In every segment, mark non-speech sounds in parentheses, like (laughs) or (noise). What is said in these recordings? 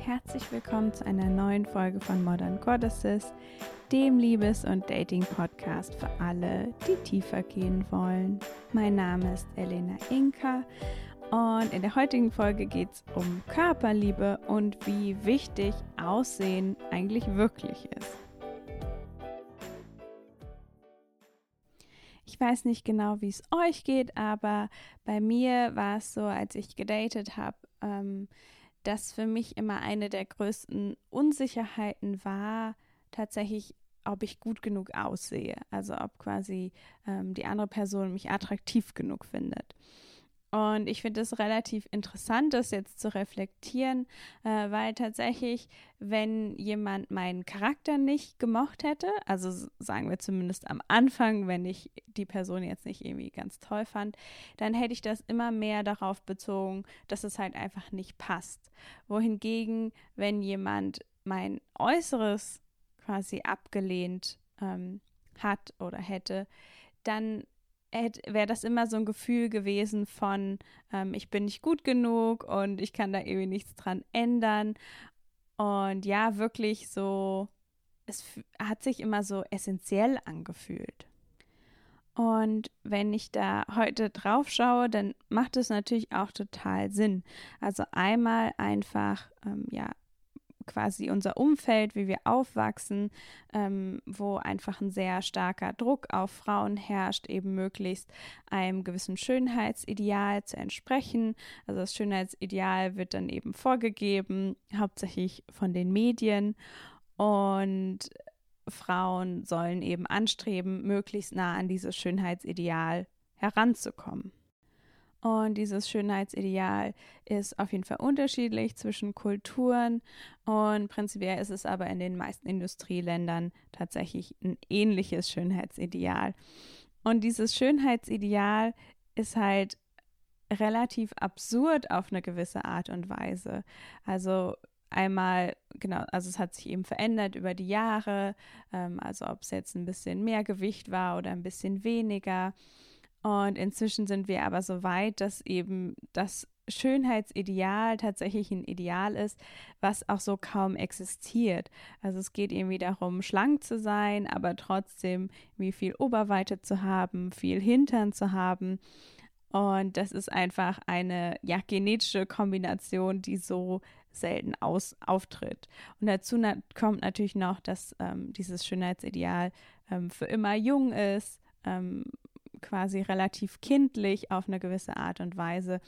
Herzlich willkommen zu einer neuen Folge von Modern Goddesses, dem Liebes- und Dating-Podcast für alle, die tiefer gehen wollen. Mein Name ist Elena Inka und in der heutigen Folge geht es um Körperliebe und wie wichtig Aussehen eigentlich wirklich ist. Ich weiß nicht genau, wie es euch geht, aber bei mir war es so, als ich gedatet habe, ähm, dass für mich immer eine der größten Unsicherheiten war, tatsächlich, ob ich gut genug aussehe. Also ob quasi ähm, die andere Person mich attraktiv genug findet. Und ich finde es relativ interessant, das jetzt zu reflektieren, äh, weil tatsächlich, wenn jemand meinen Charakter nicht gemocht hätte, also sagen wir zumindest am Anfang, wenn ich die Person jetzt nicht irgendwie ganz toll fand, dann hätte ich das immer mehr darauf bezogen, dass es halt einfach nicht passt. Wohingegen, wenn jemand mein Äußeres quasi abgelehnt ähm, hat oder hätte, dann wäre das immer so ein Gefühl gewesen von, ähm, ich bin nicht gut genug und ich kann da irgendwie nichts dran ändern. Und ja, wirklich so, es hat sich immer so essentiell angefühlt. Und wenn ich da heute drauf schaue, dann macht es natürlich auch total Sinn. Also einmal einfach, ähm, ja, quasi unser Umfeld, wie wir aufwachsen, ähm, wo einfach ein sehr starker Druck auf Frauen herrscht, eben möglichst einem gewissen Schönheitsideal zu entsprechen. Also das Schönheitsideal wird dann eben vorgegeben, hauptsächlich von den Medien und Frauen sollen eben anstreben, möglichst nah an dieses Schönheitsideal heranzukommen. Und dieses Schönheitsideal ist auf jeden Fall unterschiedlich zwischen Kulturen und prinzipiell ist es aber in den meisten Industrieländern tatsächlich ein ähnliches Schönheitsideal. Und dieses Schönheitsideal ist halt relativ absurd auf eine gewisse Art und Weise. Also einmal, genau, also es hat sich eben verändert über die Jahre, ähm, also ob es jetzt ein bisschen mehr Gewicht war oder ein bisschen weniger. Und inzwischen sind wir aber so weit, dass eben das Schönheitsideal tatsächlich ein Ideal ist, was auch so kaum existiert. Also es geht irgendwie darum, schlank zu sein, aber trotzdem wie viel Oberweite zu haben, viel Hintern zu haben. Und das ist einfach eine ja, genetische Kombination, die so selten aus, auftritt. Und dazu na kommt natürlich noch, dass ähm, dieses Schönheitsideal ähm, für immer jung ist, ähm, quasi relativ kindlich auf eine gewisse Art und Weise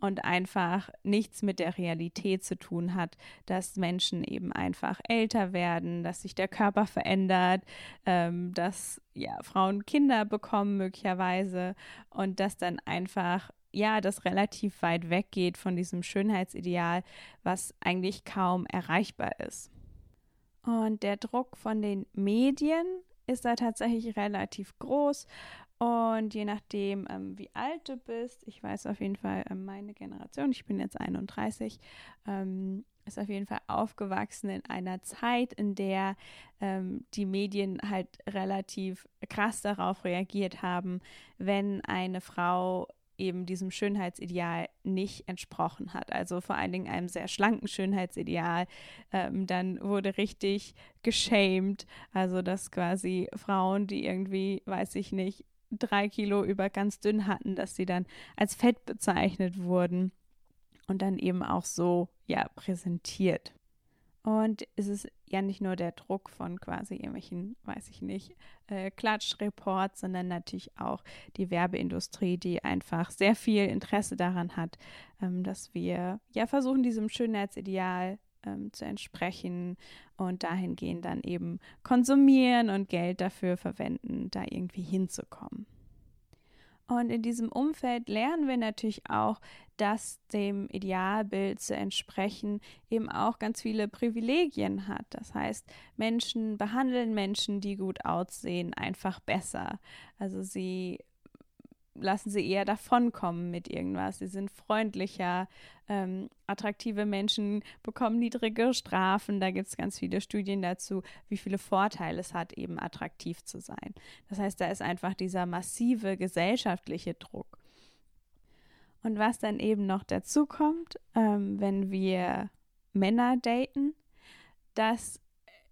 und einfach nichts mit der Realität zu tun hat, dass Menschen eben einfach älter werden, dass sich der Körper verändert, ähm, dass ja Frauen Kinder bekommen möglicherweise und dass dann einfach ja das relativ weit weggeht von diesem Schönheitsideal, was eigentlich kaum erreichbar ist. Und der Druck von den Medien ist da tatsächlich relativ groß und je nachdem, ähm, wie alt du bist, ich weiß auf jeden Fall, ähm, meine Generation, ich bin jetzt 31, ähm, ist auf jeden Fall aufgewachsen in einer Zeit, in der ähm, die Medien halt relativ krass darauf reagiert haben, wenn eine Frau eben diesem Schönheitsideal nicht entsprochen hat. Also vor allen Dingen einem sehr schlanken Schönheitsideal. Ähm, dann wurde richtig geschämt. Also dass quasi Frauen, die irgendwie, weiß ich nicht, drei Kilo über ganz dünn hatten, dass sie dann als fett bezeichnet wurden und dann eben auch so ja präsentiert. Und es ist ja nicht nur der Druck von quasi irgendwelchen, weiß ich nicht, äh, Klatschreports, sondern natürlich auch die Werbeindustrie, die einfach sehr viel Interesse daran hat, ähm, dass wir ja versuchen, diesem Schönheitsideal ähm, zu entsprechen und dahingehend dann eben konsumieren und Geld dafür verwenden, da irgendwie hinzukommen. Und in diesem Umfeld lernen wir natürlich auch, dass dem Idealbild zu entsprechen eben auch ganz viele Privilegien hat. Das heißt, Menschen behandeln Menschen, die gut aussehen, einfach besser. Also sie lassen sie eher davonkommen mit irgendwas. Sie sind freundlicher. Ähm, attraktive Menschen bekommen niedrige Strafen. Da gibt es ganz viele Studien dazu, wie viele Vorteile es hat, eben attraktiv zu sein. Das heißt, da ist einfach dieser massive gesellschaftliche Druck. Und was dann eben noch dazu kommt, ähm, wenn wir Männer daten, dass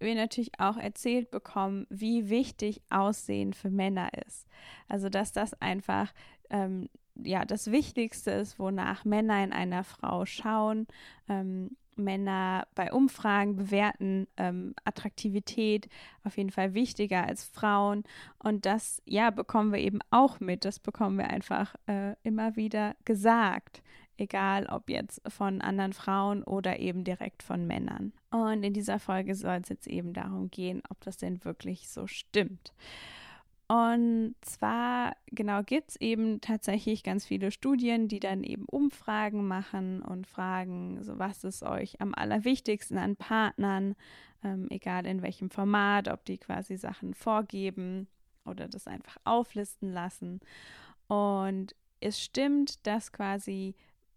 wir natürlich auch erzählt bekommen, wie wichtig Aussehen für Männer ist. Also dass das einfach ähm, ja das Wichtigste ist, wonach Männer in einer Frau schauen. Ähm, Männer bei Umfragen bewerten ähm, Attraktivität auf jeden Fall wichtiger als Frauen. Und das, ja, bekommen wir eben auch mit. Das bekommen wir einfach äh, immer wieder gesagt egal ob jetzt von anderen Frauen oder eben direkt von Männern. Und in dieser Folge soll es jetzt eben darum gehen, ob das denn wirklich so stimmt. Und zwar, genau, gibt es eben tatsächlich ganz viele Studien, die dann eben Umfragen machen und fragen, so was ist euch am allerwichtigsten an Partnern, ähm, egal in welchem Format, ob die quasi Sachen vorgeben oder das einfach auflisten lassen. Und es stimmt, dass quasi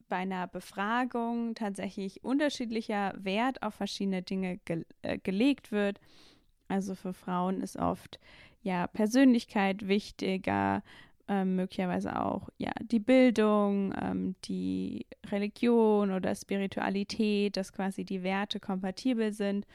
bei einer Befragung tatsächlich unterschiedlicher Wert auf verschiedene Dinge ge äh, gelegt wird. Also für Frauen ist oft ja Persönlichkeit wichtiger, ähm, möglicherweise auch ja die Bildung, ähm, die Religion oder Spiritualität, dass quasi die Werte kompatibel sind.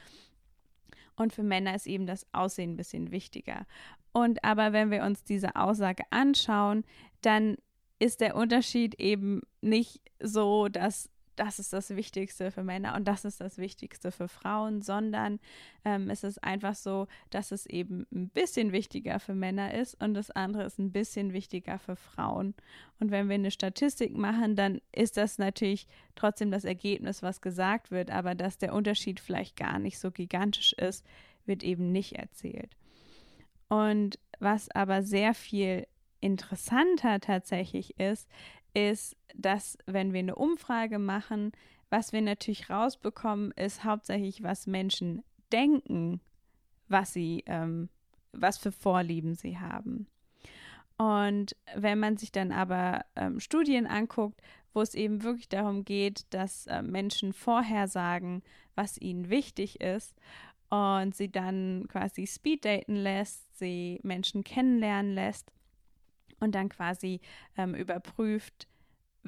Und für Männer ist eben das Aussehen ein bisschen wichtiger. Und aber wenn wir uns diese Aussage anschauen, dann ist der Unterschied eben nicht so, dass das ist das Wichtigste für Männer und das ist das Wichtigste für Frauen, sondern ähm, es ist einfach so, dass es eben ein bisschen wichtiger für Männer ist und das andere ist ein bisschen wichtiger für Frauen. Und wenn wir eine Statistik machen, dann ist das natürlich trotzdem das Ergebnis, was gesagt wird, aber dass der Unterschied vielleicht gar nicht so gigantisch ist, wird eben nicht erzählt. Und was aber sehr viel interessanter tatsächlich ist, ist, dass wenn wir eine Umfrage machen, was wir natürlich rausbekommen, ist hauptsächlich, was Menschen denken, was sie, ähm, was für Vorlieben sie haben. Und wenn man sich dann aber ähm, Studien anguckt, wo es eben wirklich darum geht, dass äh, Menschen vorher sagen, was ihnen wichtig ist und sie dann quasi speeddaten lässt, sie Menschen kennenlernen lässt, und dann quasi ähm, überprüft,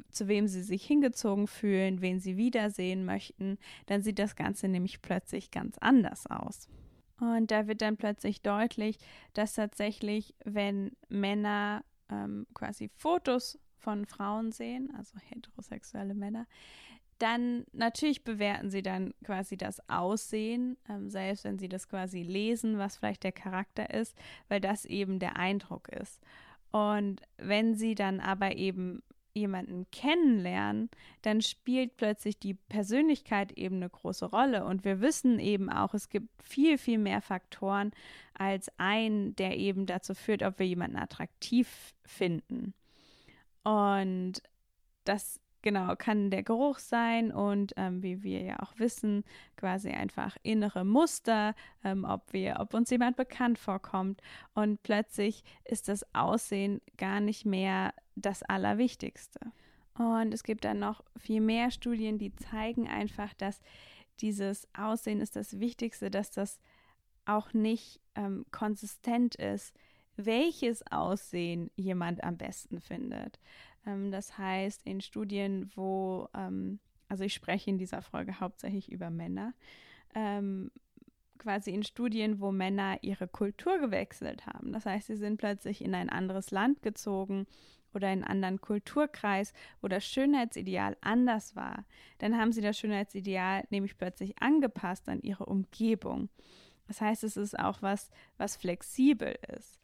zu wem sie sich hingezogen fühlen, wen sie wiedersehen möchten, dann sieht das Ganze nämlich plötzlich ganz anders aus. Und da wird dann plötzlich deutlich, dass tatsächlich, wenn Männer ähm, quasi Fotos von Frauen sehen, also heterosexuelle Männer, dann natürlich bewerten sie dann quasi das Aussehen, ähm, selbst wenn sie das quasi lesen, was vielleicht der Charakter ist, weil das eben der Eindruck ist. Und wenn sie dann aber eben jemanden kennenlernen, dann spielt plötzlich die Persönlichkeit eben eine große Rolle. Und wir wissen eben auch, es gibt viel, viel mehr Faktoren als ein, der eben dazu führt, ob wir jemanden attraktiv finden. Und das Genau, kann der Geruch sein und ähm, wie wir ja auch wissen, quasi einfach innere Muster, ähm, ob wir, ob uns jemand bekannt vorkommt. Und plötzlich ist das Aussehen gar nicht mehr das Allerwichtigste. Und es gibt dann noch viel mehr Studien, die zeigen einfach, dass dieses Aussehen ist das Wichtigste, dass das auch nicht ähm, konsistent ist, welches Aussehen jemand am besten findet. Ähm, das heißt, in Studien, wo, ähm, also ich spreche in dieser Folge hauptsächlich über Männer, ähm, quasi in Studien, wo Männer ihre Kultur gewechselt haben. Das heißt, sie sind plötzlich in ein anderes Land gezogen oder in einen anderen Kulturkreis, wo das Schönheitsideal anders war. Dann haben sie das Schönheitsideal nämlich plötzlich angepasst an ihre Umgebung. Das heißt, es ist auch was, was flexibel ist.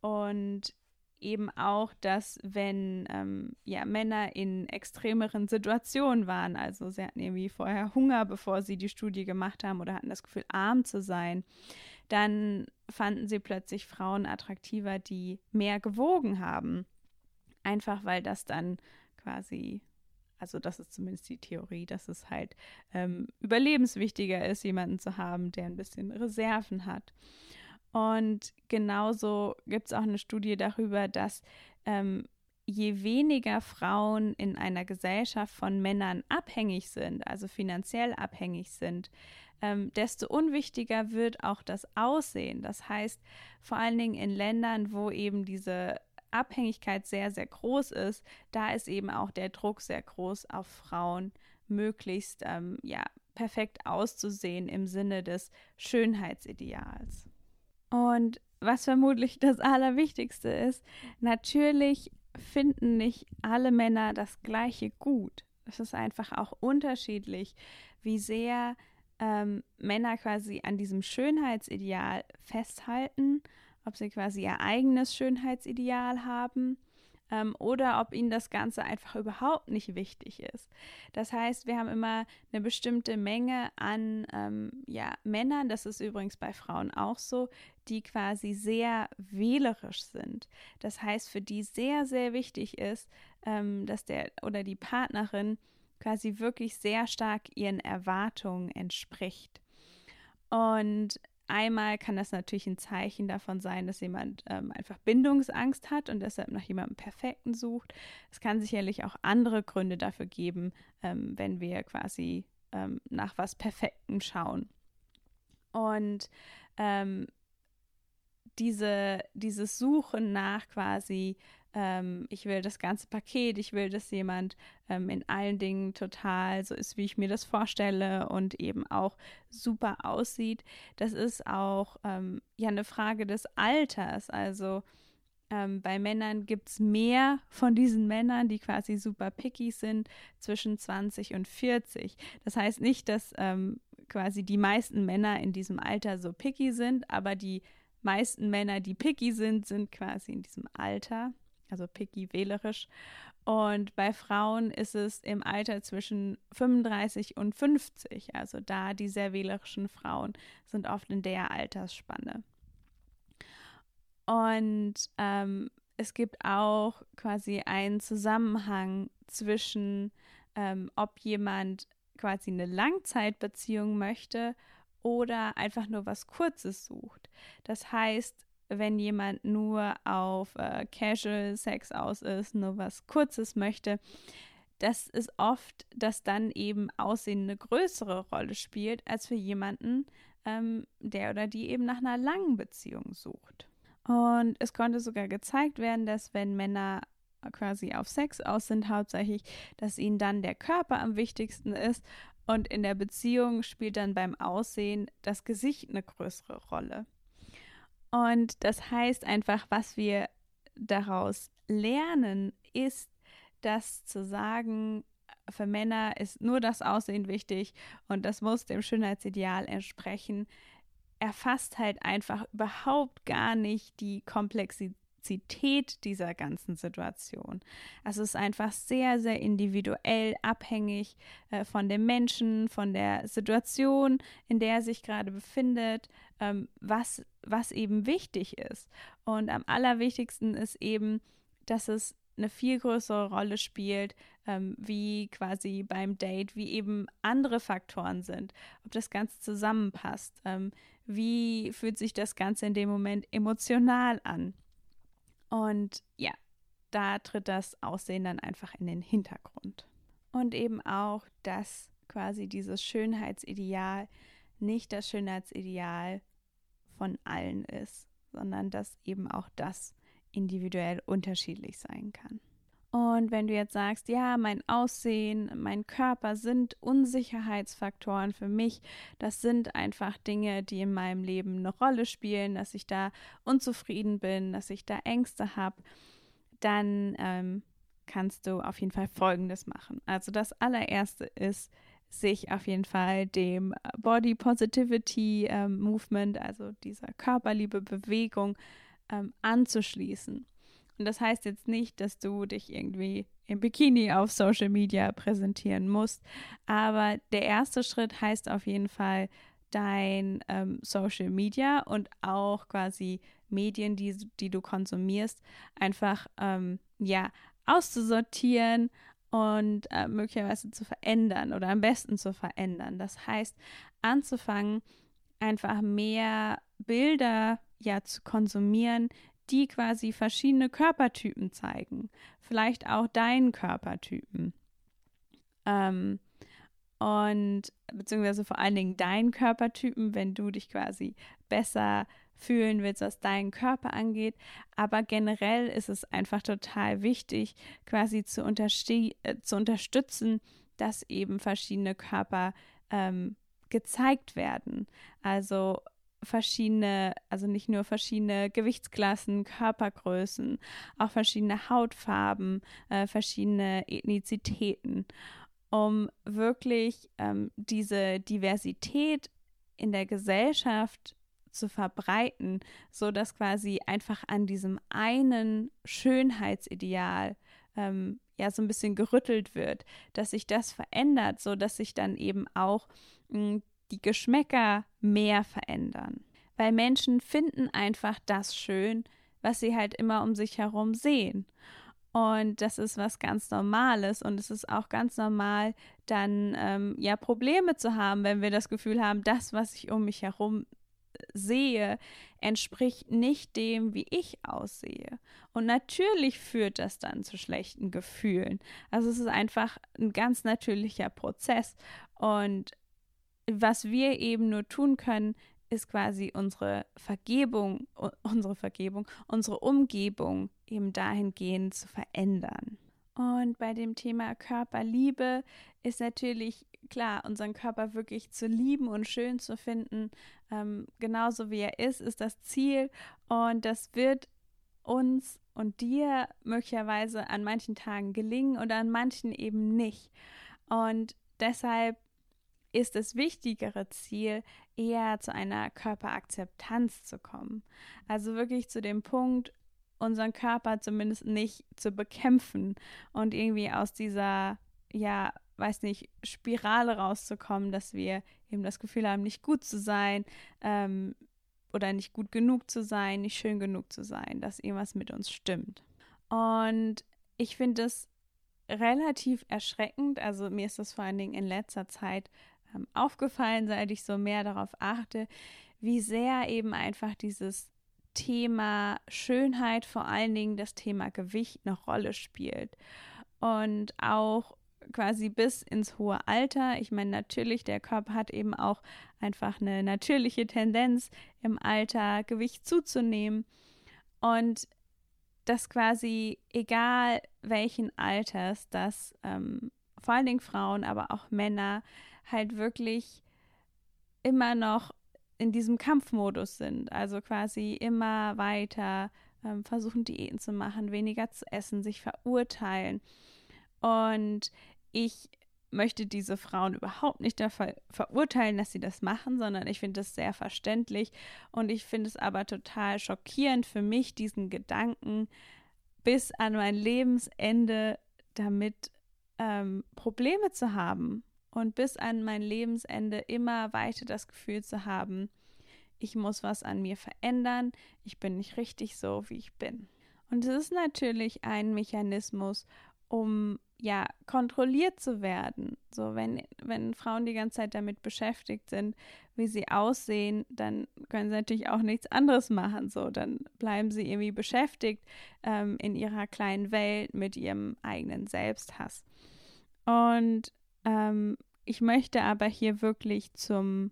Und eben auch, dass wenn ähm, ja, Männer in extremeren Situationen waren, also sie hatten irgendwie vorher Hunger, bevor sie die Studie gemacht haben oder hatten das Gefühl, arm zu sein, dann fanden sie plötzlich Frauen attraktiver, die mehr gewogen haben. Einfach weil das dann quasi, also das ist zumindest die Theorie, dass es halt ähm, überlebenswichtiger ist, jemanden zu haben, der ein bisschen Reserven hat. Und genauso gibt es auch eine Studie darüber, dass ähm, je weniger Frauen in einer Gesellschaft von Männern abhängig sind, also finanziell abhängig sind, ähm, desto unwichtiger wird auch das Aussehen. Das heißt, vor allen Dingen in Ländern, wo eben diese Abhängigkeit sehr, sehr groß ist, da ist eben auch der Druck sehr groß auf Frauen, möglichst ähm, ja, perfekt auszusehen im Sinne des Schönheitsideals. Und was vermutlich (laughs) das Allerwichtigste ist, natürlich finden nicht alle Männer das gleiche gut. Es ist einfach auch unterschiedlich, wie sehr ähm, Männer quasi an diesem Schönheitsideal festhalten, ob sie quasi ihr eigenes Schönheitsideal haben ähm, oder ob ihnen das Ganze einfach überhaupt nicht wichtig ist. Das heißt, wir haben immer eine bestimmte Menge an ähm, ja, Männern, das ist übrigens bei Frauen auch so, die quasi sehr wählerisch sind. Das heißt, für die sehr, sehr wichtig ist, ähm, dass der oder die Partnerin quasi wirklich sehr stark ihren Erwartungen entspricht. Und Einmal kann das natürlich ein Zeichen davon sein, dass jemand ähm, einfach Bindungsangst hat und deshalb nach jemandem Perfekten sucht. Es kann sicherlich auch andere Gründe dafür geben, ähm, wenn wir quasi ähm, nach was Perfektem schauen. Und ähm, diese, dieses Suchen nach quasi ähm, ich will das ganze Paket, ich will, dass jemand ähm, in allen Dingen total so ist, wie ich mir das vorstelle und eben auch super aussieht. Das ist auch ähm, ja eine Frage des Alters. Also ähm, bei Männern gibt es mehr von diesen Männern, die quasi super picky sind, zwischen 20 und 40. Das heißt nicht, dass ähm, quasi die meisten Männer in diesem Alter so picky sind, aber die meisten Männer, die picky sind, sind quasi in diesem Alter also picky wählerisch. Und bei Frauen ist es im Alter zwischen 35 und 50. Also da die sehr wählerischen Frauen sind oft in der Altersspanne. Und ähm, es gibt auch quasi einen Zusammenhang zwischen, ähm, ob jemand quasi eine Langzeitbeziehung möchte oder einfach nur was Kurzes sucht. Das heißt, wenn jemand nur auf äh, Casual Sex aus ist, nur was Kurzes möchte, das ist oft, dass dann eben Aussehen eine größere Rolle spielt, als für jemanden, ähm, der oder die eben nach einer langen Beziehung sucht. Und es konnte sogar gezeigt werden, dass wenn Männer quasi auf Sex aus sind, hauptsächlich, dass ihnen dann der Körper am wichtigsten ist und in der Beziehung spielt dann beim Aussehen das Gesicht eine größere Rolle. Und das heißt einfach, was wir daraus lernen, ist, dass zu sagen, für Männer ist nur das Aussehen wichtig und das muss dem Schönheitsideal entsprechen, erfasst halt einfach überhaupt gar nicht die Komplexität Komplexität dieser ganzen Situation. Also es ist einfach sehr, sehr individuell abhängig äh, von dem Menschen, von der Situation, in der er sich gerade befindet, ähm, was, was eben wichtig ist. Und am allerwichtigsten ist eben, dass es eine viel größere Rolle spielt, ähm, wie quasi beim Date, wie eben andere Faktoren sind, ob das Ganze zusammenpasst, ähm, wie fühlt sich das Ganze in dem Moment emotional an. Und ja, da tritt das Aussehen dann einfach in den Hintergrund. Und eben auch, dass quasi dieses Schönheitsideal nicht das Schönheitsideal von allen ist, sondern dass eben auch das individuell unterschiedlich sein kann. Und wenn du jetzt sagst, ja, mein Aussehen, mein Körper sind Unsicherheitsfaktoren für mich, das sind einfach Dinge, die in meinem Leben eine Rolle spielen, dass ich da unzufrieden bin, dass ich da Ängste habe, dann ähm, kannst du auf jeden Fall Folgendes machen. Also das allererste ist, sich auf jeden Fall dem Body Positivity ähm, Movement, also dieser körperliebe Bewegung, ähm, anzuschließen. Und das heißt jetzt nicht, dass du dich irgendwie im Bikini auf Social Media präsentieren musst. Aber der erste Schritt heißt auf jeden Fall, dein ähm, Social Media und auch quasi Medien, die, die du konsumierst, einfach ähm, ja auszusortieren und äh, möglicherweise zu verändern oder am besten zu verändern. Das heißt, anzufangen, einfach mehr Bilder ja zu konsumieren, die quasi verschiedene Körpertypen zeigen. Vielleicht auch deinen Körpertypen. Ähm, und beziehungsweise vor allen Dingen deinen Körpertypen, wenn du dich quasi besser fühlen willst, was deinen Körper angeht. Aber generell ist es einfach total wichtig, quasi zu, äh, zu unterstützen, dass eben verschiedene Körper ähm, gezeigt werden. Also verschiedene, also nicht nur verschiedene Gewichtsklassen, Körpergrößen, auch verschiedene Hautfarben, äh, verschiedene Ethnizitäten, um wirklich ähm, diese Diversität in der Gesellschaft zu verbreiten, so dass quasi einfach an diesem einen Schönheitsideal ähm, ja so ein bisschen gerüttelt wird, dass sich das verändert, so dass sich dann eben auch mh, hm, die Geschmäcker mehr verändern. Weil Menschen finden einfach das schön, was sie halt immer um sich herum sehen. Und das ist was ganz Normales. Und es ist auch ganz normal, dann ähm, ja Probleme zu haben, wenn wir das Gefühl haben, das, was ich um mich herum sehe, entspricht nicht dem, wie ich aussehe. Und natürlich führt das dann zu schlechten Gefühlen. Also es ist einfach ein ganz natürlicher Prozess. Und was wir eben nur tun können, ist quasi unsere Vergebung, unsere Vergebung, unsere Umgebung eben dahingehend zu verändern. Und bei dem Thema Körperliebe ist natürlich klar, unseren Körper wirklich zu lieben und schön zu finden, ähm, genauso wie er ist, ist das Ziel. Und das wird uns und dir möglicherweise an manchen Tagen gelingen oder an manchen eben nicht. Und deshalb ist das wichtigere Ziel, eher zu einer Körperakzeptanz zu kommen. Also wirklich zu dem Punkt, unseren Körper zumindest nicht zu bekämpfen und irgendwie aus dieser, ja, weiß nicht, Spirale rauszukommen, dass wir eben das Gefühl haben, nicht gut zu sein ähm, oder nicht gut genug zu sein, nicht schön genug zu sein, dass irgendwas mit uns stimmt. Und ich finde es relativ erschreckend, also mir ist das vor allen Dingen in letzter Zeit ähm, aufgefallen, seit ich so mehr darauf achte, wie sehr eben einfach dieses Thema Schönheit, vor allen Dingen das Thema Gewicht eine Rolle spielt. Und auch quasi bis ins hohe Alter. Ich meine, natürlich, der Körper hat eben auch einfach eine natürliche Tendenz, im Alter Gewicht zuzunehmen. Und das quasi, egal welchen Alters, dass ähm, vor allen Dingen Frauen, aber auch Männer halt wirklich immer noch in diesem Kampfmodus sind. Also quasi immer weiter ähm, versuchen, Diäten zu machen, weniger zu essen, sich verurteilen. Und ich möchte diese Frauen überhaupt nicht dafür verurteilen, dass sie das machen, sondern ich finde es sehr verständlich und ich finde es aber total schockierend für mich, diesen Gedanken bis an mein Lebensende damit ähm, Probleme zu haben und bis an mein Lebensende immer weiter das Gefühl zu haben, ich muss was an mir verändern, ich bin nicht richtig so, wie ich bin. Und es ist natürlich ein Mechanismus, um ja kontrolliert zu werden. So wenn wenn Frauen die ganze Zeit damit beschäftigt sind, wie sie aussehen, dann können sie natürlich auch nichts anderes machen. So dann bleiben sie irgendwie beschäftigt ähm, in ihrer kleinen Welt mit ihrem eigenen Selbsthass. Und ähm, ich möchte aber hier wirklich zum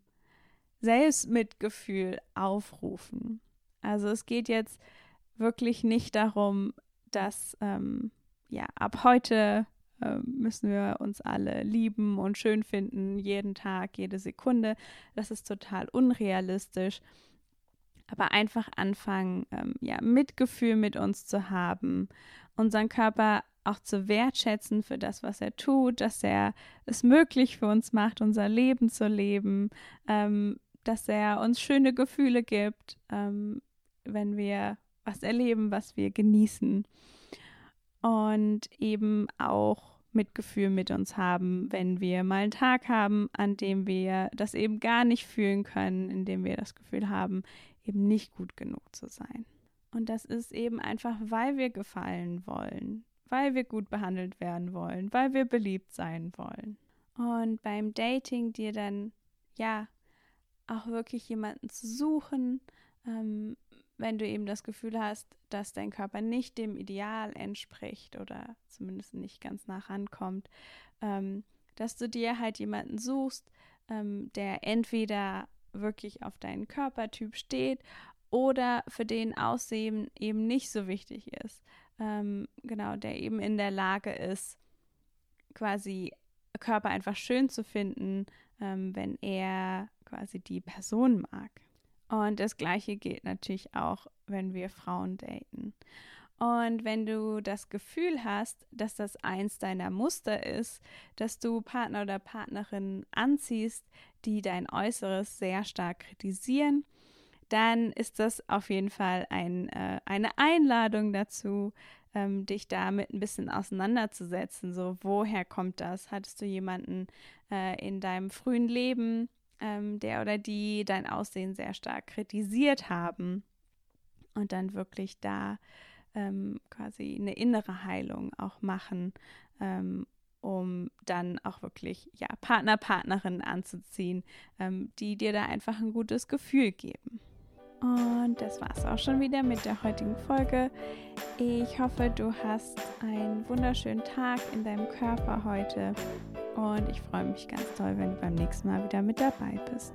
Selbstmitgefühl aufrufen. Also es geht jetzt wirklich nicht darum, dass ähm, ja ab heute äh, müssen wir uns alle lieben und schön finden, jeden Tag, jede Sekunde. Das ist total unrealistisch. Aber einfach anfangen, ähm, ja, Mitgefühl mit uns zu haben, unseren Körper auch zu wertschätzen für das, was er tut, dass er es möglich für uns macht, unser Leben zu leben, ähm, dass er uns schöne Gefühle gibt, ähm, wenn wir was erleben, was wir genießen und eben auch Mitgefühl mit uns haben, wenn wir mal einen Tag haben, an dem wir das eben gar nicht fühlen können, in dem wir das Gefühl haben, eben nicht gut genug zu sein. Und das ist eben einfach, weil wir gefallen wollen, weil wir gut behandelt werden wollen, weil wir beliebt sein wollen. Und beim Dating dir dann, ja, auch wirklich jemanden zu suchen, ähm, wenn du eben das Gefühl hast, dass dein Körper nicht dem Ideal entspricht oder zumindest nicht ganz nah rankommt, ähm, dass du dir halt jemanden suchst, ähm, der entweder wirklich auf deinen Körpertyp steht oder für den Aussehen eben nicht so wichtig ist. Ähm, genau, der eben in der Lage ist, quasi Körper einfach schön zu finden, ähm, wenn er quasi die Person mag. Und das gleiche gilt natürlich auch, wenn wir Frauen daten. Und wenn du das Gefühl hast, dass das eins deiner Muster ist, dass du Partner oder Partnerin anziehst, die dein Äußeres sehr stark kritisieren, dann ist das auf jeden Fall ein, äh, eine Einladung dazu, ähm, dich damit ein bisschen auseinanderzusetzen. So, woher kommt das? Hattest du jemanden äh, in deinem frühen Leben, ähm, der oder die dein Aussehen sehr stark kritisiert haben? Und dann wirklich da ähm, quasi eine innere Heilung auch machen, ähm, um dann auch wirklich ja, Partner, Partnerinnen anzuziehen, ähm, die dir da einfach ein gutes Gefühl geben. Und das war es auch schon wieder mit der heutigen Folge. Ich hoffe, du hast einen wunderschönen Tag in deinem Körper heute. Und ich freue mich ganz toll, wenn du beim nächsten Mal wieder mit dabei bist.